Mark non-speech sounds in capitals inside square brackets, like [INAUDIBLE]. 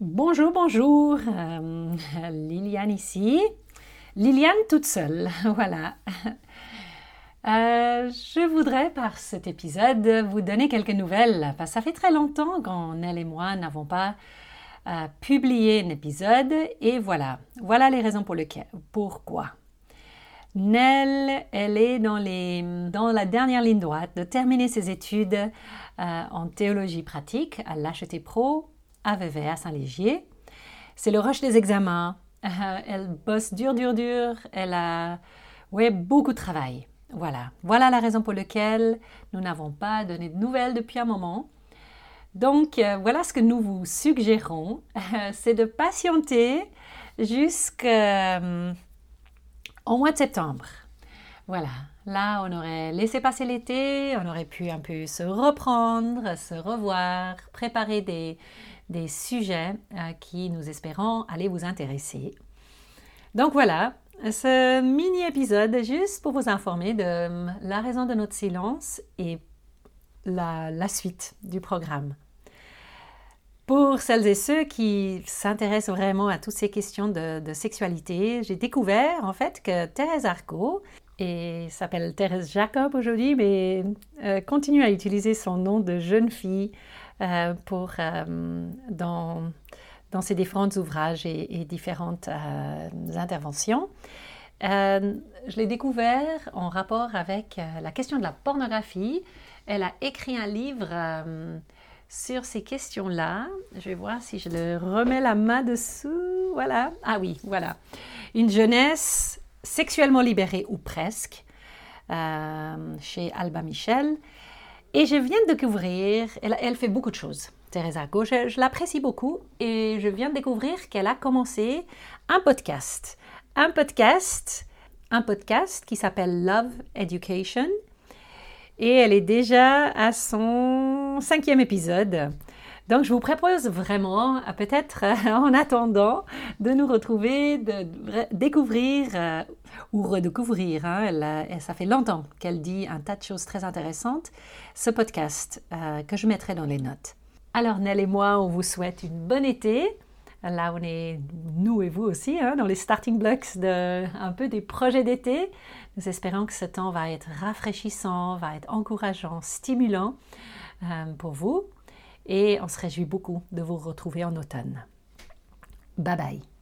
Bonjour, bonjour, euh, Liliane ici. Liliane toute seule, [LAUGHS] voilà. Euh, je voudrais par cet épisode vous donner quelques nouvelles, ça fait très longtemps qu'Nell et moi n'avons pas euh, publié un épisode, et voilà, voilà les raisons pour lesquelles, pourquoi. Nell, elle est dans, dans la dernière ligne droite de terminer ses études en théologie pratique à l'HET Pro à Vevey, à Saint-Légier. C'est le rush des examens. elle bosse dur, dur, dur. Elle a ouais, beaucoup de travail. Voilà. Voilà la raison pour laquelle nous n'avons pas donné de nouvelles depuis un moment. Donc, euh, voilà ce que nous vous suggérons. c'est de patienter jusqu'au euh, mois de septembre. Voilà. Là, on aurait laissé passer l'été, on aurait pu un peu se reprendre, se revoir, préparer des, sujets euh, qui, nous espérons, allaient vous intéresser. Donc voilà, ce mini-épisode juste pour vous informer de la raison de notre silence et la, suite du programme. Pour celles et ceux qui s'intéressent vraiment à toutes ces questions de, sexualité, j'ai découvert en fait que Thérèse Arco, et s'appelle Thérèse Jacob aujourd'hui, mais euh, continue à utiliser son nom de jeune fille euh, pour, euh, dans, dans ses différents ouvrages et, différentes interventions. je l'ai découvert en rapport avec la question de la pornographie. Elle a écrit un livre sur ces questions-là. Je vais voir si je le remets la main dessous. Voilà. Ah oui, voilà. Une jeunesse sexuellement libérée ou presque, chez Alba Michel. Et je viens de découvrir, elle, fait beaucoup de choses, Teresa Gauche, je, l'apprécie beaucoup et je viens de découvrir qu'elle a commencé un podcast. Un podcast, un podcast qui s'appelle Love Education et elle est déjà à son cinquième épisode. Donc, je vous propose vraiment, peut-être [LAUGHS] en attendant, de nous retrouver, de découvrir euh, ou redécouvrir. Hein, ça fait longtemps qu'elle dit un tas de choses très intéressantes. Ce podcast euh, que je mettrai dans les notes. Alors, Nell et moi, on vous souhaite une bonne été. Là, on est, nous et vous aussi, hein, dans les starting blocks de un peu des projets d'été. Nous espérons que ce temps va être rafraîchissant, va être encourageant, stimulant euh, pour vous et on se réjouit beaucoup de vous retrouver en automne. Bye bye